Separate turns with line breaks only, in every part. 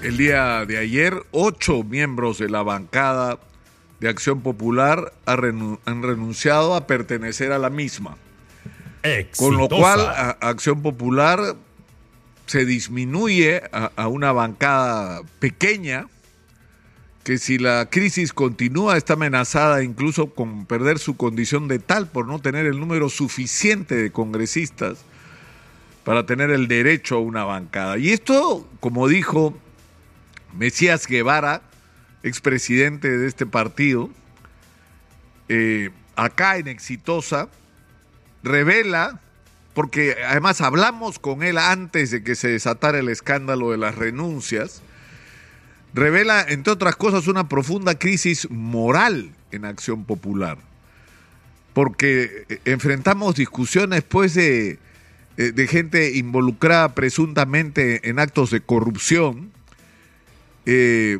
El día de ayer, ocho miembros de la bancada de Acción Popular han renunciado a pertenecer a la misma. Con lo cual, Acción Popular se disminuye a, una bancada pequeña que si la crisis continúa está amenazada incluso con perder su condición de tal por no tener el número suficiente de congresistas para tener el derecho a una bancada. Y esto, como dijo Mesías Guevara, expresidente de este partido, eh, acá en Exitosa, revela, porque además hablamos con él antes de que se desatara el escándalo de las renuncias, revela, entre otras cosas, una profunda crisis moral en Acción Popular, porque eh, enfrentamos discusiones pues eh, de gente involucrada presuntamente en actos de corrupción, eh,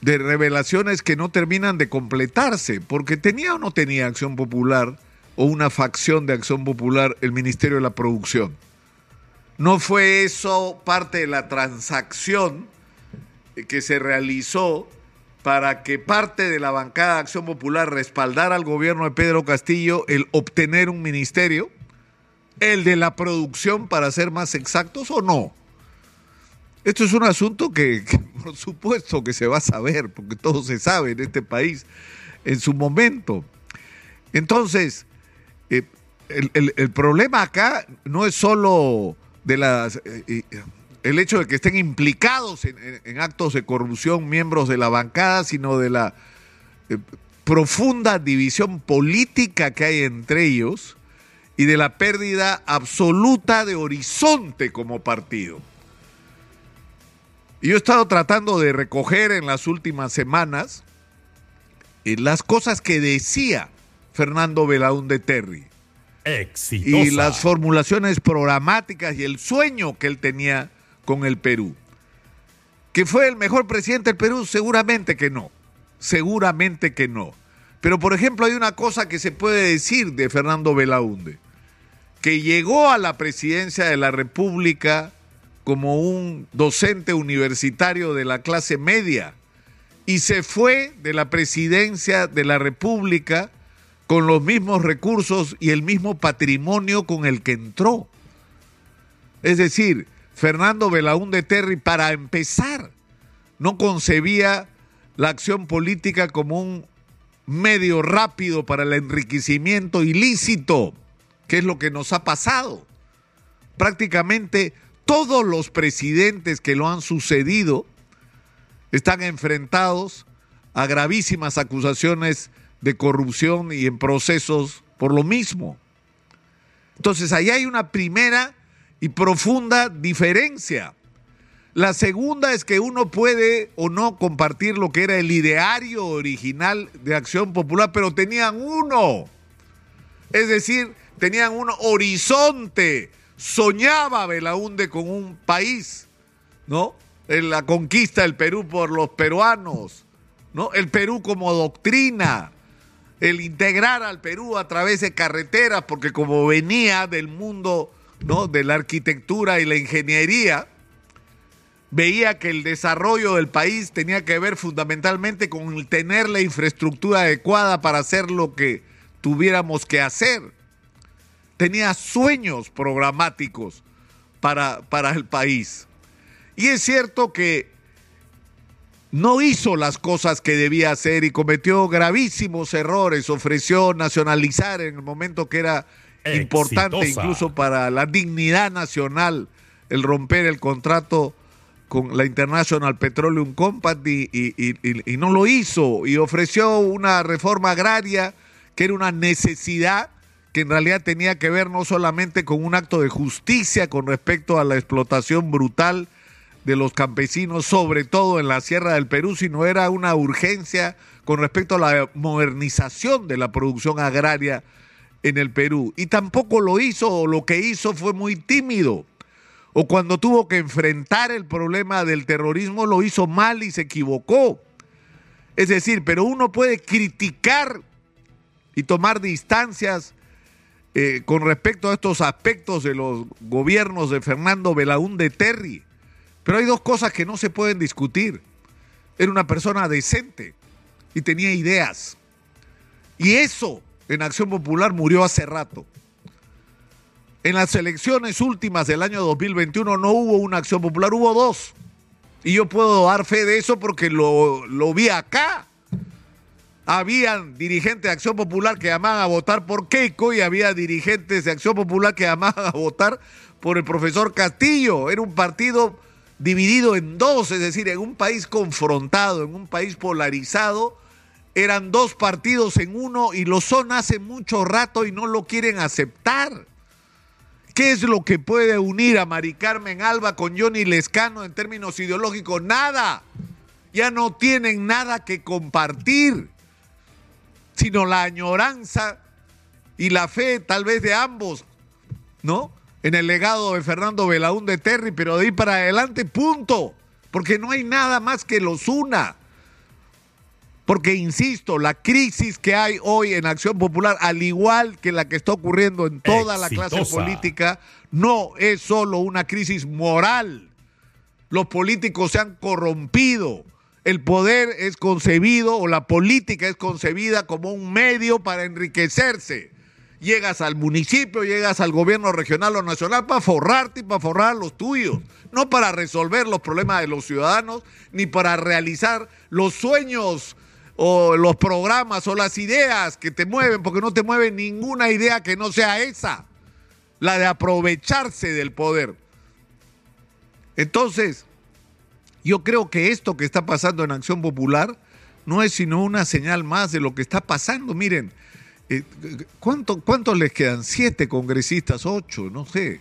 de revelaciones que no terminan de completarse, porque tenía o no tenía Acción Popular o una facción de Acción Popular el Ministerio de la Producción. ¿No fue eso parte de la transacción que se realizó para que parte de la bancada de Acción Popular respaldara al gobierno de Pedro Castillo el obtener un ministerio? ¿El de la producción, para ser más exactos, o no? Esto es un asunto que, por supuesto que se va a saber, porque todo se sabe en este país en su momento. Entonces, eh, el, problema acá no es solo de las, eh, eh, el hecho de que estén implicados en, actos de corrupción miembros de la bancada, sino de la profunda división política que hay entre ellos y de la pérdida absoluta de horizonte como partido. Y yo he estado tratando de recoger en las últimas semanas eh, las cosas que decía Fernando de Terry.
Exitosa.
Y las formulaciones programáticas y el sueño que él tenía con el Perú. ¿Que fue el mejor presidente del Perú? Seguramente que no. Seguramente que no. Pero, por ejemplo, hay una cosa que se puede decir de Fernando Belaunde, que llegó a la presidencia de la República como un docente universitario de la clase media y se fue de la presidencia de la República con los mismos recursos y el mismo patrimonio con el que entró. Es decir, Fernando Belaúnde Terry, para empezar, no concebía la acción política como un medio rápido para el enriquecimiento ilícito, que es lo que nos ha pasado. Prácticamente todos los presidentes que lo han sucedido están enfrentados a gravísimas acusaciones de corrupción y en procesos por lo mismo. Entonces, ahí hay una primera y profunda diferencia. La segunda es que uno puede o no compartir lo que era el ideario original de Acción Popular, pero tenían uno. Es decir, tenían un horizonte soñaba Belaunde con un país, ¿no? En la conquista del Perú por los peruanos, ¿no? El Perú como doctrina, el integrar al Perú a través de carreteras, porque como venía del mundo, ¿no? De la arquitectura y la ingeniería, veía que el desarrollo del país tenía que ver fundamentalmente con tener la infraestructura adecuada para hacer lo que tuviéramos que hacer tenía sueños programáticos para, para el país. Y es cierto que no hizo las cosas que debía hacer y cometió gravísimos errores. Ofreció nacionalizar en el momento que era importante incluso para la dignidad nacional el romper el contrato con la International Petroleum Company y, no lo hizo y ofreció una reforma agraria que era una necesidad que en realidad tenía que ver no solamente con un acto de justicia con respecto a la explotación brutal de los campesinos, sobre todo en la Sierra del Perú, sino era una urgencia con respecto a la modernización de la producción agraria en el Perú. Y tampoco lo hizo, o lo que hizo fue muy tímido. O cuando tuvo que enfrentar el problema del terrorismo, lo hizo mal y se equivocó. Es decir, pero uno puede criticar y tomar distancias eh, con respecto a estos aspectos de los gobiernos de Fernando Belaúnde Terry. Pero hay dos cosas que no se pueden discutir. Era una persona decente y tenía ideas. Y eso en Acción Popular murió hace rato. En las elecciones últimas del año 2021 no hubo una acción popular, hubo dos. Y yo puedo dar fe de eso porque lo, lo vi acá. Habían dirigentes de Acción Popular que llamaban a votar por Keiko y había dirigentes de Acción Popular que llamaban a votar por el profesor Castillo. Era un partido dividido en dos, es decir, en un país confrontado, en un país polarizado, eran dos partidos en uno y lo son hace mucho rato y no lo quieren aceptar. ¿Qué es lo que puede unir a Mari Carmen Alba con Johnny Lescano en términos ideológicos? Nada. Ya no tienen nada que compartir, sino la añoranza y la fe tal vez de ambos, ¿no? En el legado de Fernando de Terry, pero de ahí para adelante, punto. Porque no hay nada más que los una. Porque, insisto, la crisis que hay hoy en Acción Popular, al igual que la que está ocurriendo en toda la clase política, no es solo una crisis moral. Los políticos se han corrompido. El poder es concebido o la política es concebida como un medio para enriquecerse. Llegas al municipio, llegas al gobierno regional o nacional para forrarte y para forrar los tuyos, no para resolver los problemas de los ciudadanos, ni para realizar los sueños o los programas o las ideas que te mueven, porque no te mueve ninguna idea que no sea esa, la de aprovecharse del poder. Entonces, yo creo que esto que está pasando en Acción Popular no es sino una señal más de lo que está pasando. Miren, eh, ¿cuántos les quedan? ¿Siete congresistas? ¿Ocho? No sé.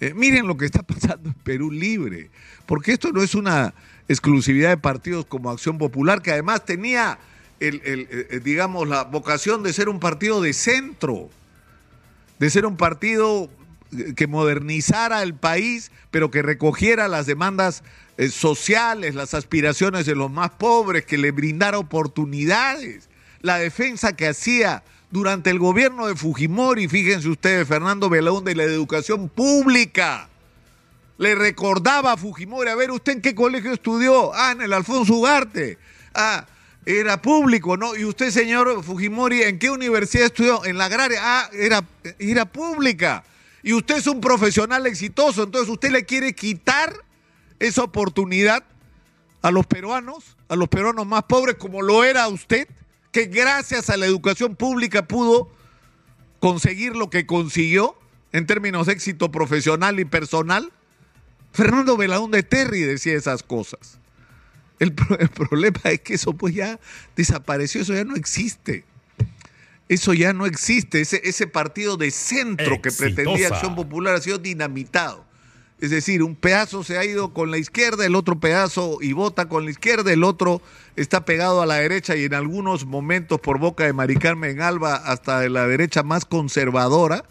Eh, miren lo que está pasando en Perú Libre, porque esto no es una exclusividad de partidos como Acción Popular, que además tenía, el, eh, digamos, la vocación de ser un partido de centro, de ser un partido eh, que modernizara el país, pero que recogiera las demandas eh, sociales, las aspiraciones de los más pobres, que le brindara oportunidades. La defensa que hacía durante el gobierno de Fujimori, fíjense ustedes, Fernando Belaúnde, de la educación pública le recordaba a Fujimori, a ver, ¿usted en qué colegio estudió? Ah, en el Alfonso Ugarte. Ah, era público, ¿no? Y usted, señor Fujimori, ¿en qué universidad estudió? En la agraria. Ah, era, era pública. Y usted es un profesional exitoso, entonces usted le quiere quitar esa oportunidad a los peruanos, a los peruanos más pobres, como lo era usted, que gracias a la educación pública pudo conseguir lo que consiguió en términos de éxito profesional y personal. Fernando de Terry decía esas cosas. El, problema es que eso pues ya desapareció, eso ya no existe. Eso ya no existe. Ese, ese partido de centro que pretendía Acción Popular ha sido dinamitado. Es decir, un pedazo se ha ido con la izquierda, el otro pedazo y vota con la izquierda, el otro está pegado a la derecha y en algunos momentos por boca de Mari Carmen Alba hasta de la derecha más conservadora,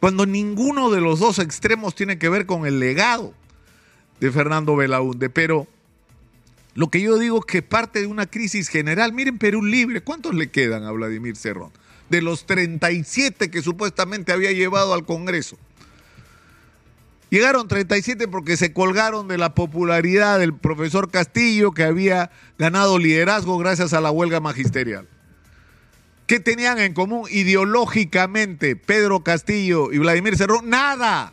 cuando ninguno de los dos extremos tiene que ver con el legado de Fernando Belaúnde, pero lo que yo digo es que parte de una crisis general. Miren Perú Libre, ¿cuántos le quedan a Vladimir Cerrón? De los 37 que supuestamente había llevado al Congreso. Llegaron 37 porque se colgaron de la popularidad del profesor Castillo que había ganado liderazgo gracias a la huelga magisterial. ¿Qué tenían en común ideológicamente Pedro Castillo y Vladimir Cerrón? Nada,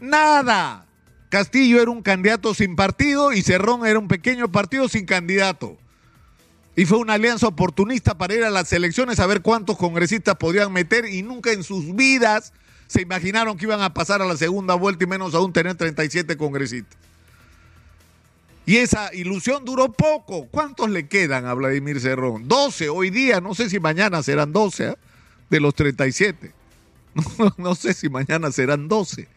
nada. Castillo era un candidato sin partido y Cerrón era un pequeño partido sin candidato. Y fue una alianza oportunista para ir a las elecciones a ver cuántos congresistas podían meter y nunca en sus vidas se imaginaron que iban a pasar a la segunda vuelta y menos aún tener 37 congresistas. Y esa ilusión duró poco. ¿Cuántos le quedan a Vladimir Cerrón? 12 hoy día, no sé si mañana serán 12 ¿eh? de los 37. no sé si mañana serán 12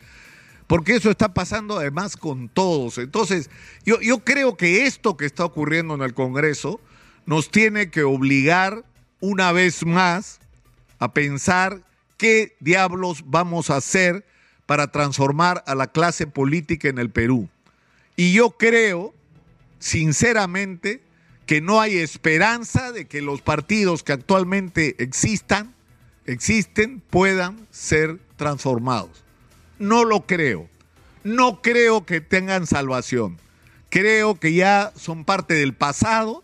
porque eso está pasando además con todos. Entonces, yo, yo creo que esto que está ocurriendo en el Congreso nos tiene que obligar una vez más a pensar qué diablos vamos a hacer para transformar a la clase política en el Perú. Y yo creo, sinceramente, que no hay esperanza de que los partidos que actualmente existan, existen, puedan ser transformados. No lo creo. no creo que tengan salvación. Creo que ya son parte del pasado,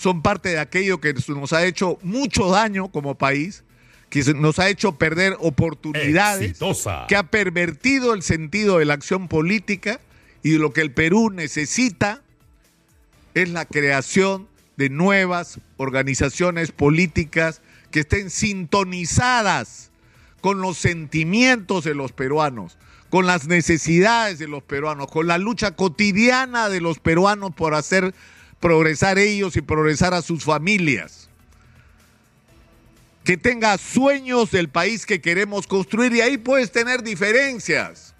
son parte de aquello que nos ha hecho mucho daño como país, que nos ha hecho perder oportunidades, que ha pervertido el sentido de la acción política y lo que el Perú necesita es la creación de nuevas organizaciones políticas que estén sintonizadas con los sentimientos de los peruanos, con las necesidades de los peruanos, con la lucha cotidiana de los peruanos por hacer progresar ellos y progresar a sus familias. Que tenga sueños del país que queremos construir y ahí puedes tener diferencias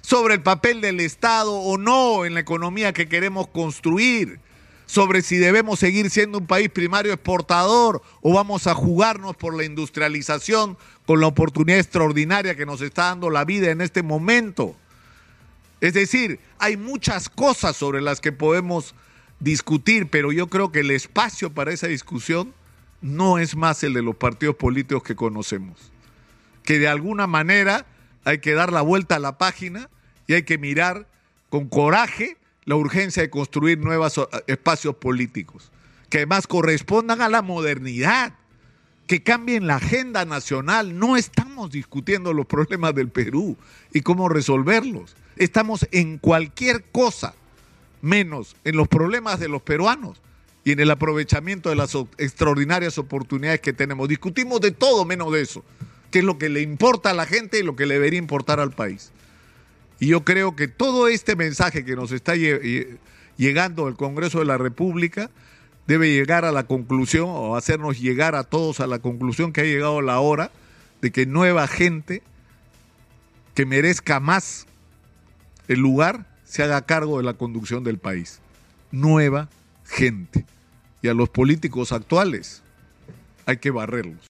sobre el papel del Estado o no en la economía que queremos construir, sobre si debemos seguir siendo un país primario exportador o vamos a jugarnos por la industrialización con la oportunidad extraordinaria que nos está dando la vida en este momento. Es decir, hay muchas cosas sobre las que podemos discutir, pero yo creo que el espacio para esa discusión no es más el de los partidos políticos que conocemos. Que de alguna manera hay que dar la vuelta a la página y hay que mirar con coraje la urgencia de construir nuevos eh, espacios políticos, que además correspondan a la modernidad, que cambien la agenda nacional. No estamos discutiendo los problemas del Perú y cómo resolverlos. Estamos en cualquier cosa menos en los problemas de los peruanos y en el aprovechamiento de las extraordinarias oportunidades que tenemos. Discutimos de todo menos de eso, que es lo que le importa a la gente y lo que le debería importar al país. Y yo creo que todo este mensaje que nos está llegando del Congreso de la República debe llegar a la conclusión o hacernos llegar a todos a la conclusión que ha llegado la hora de que nueva gente que merezca más el lugar se haga cargo de la conducción del país. Nueva gente. Y a los políticos actuales hay que barrerlos.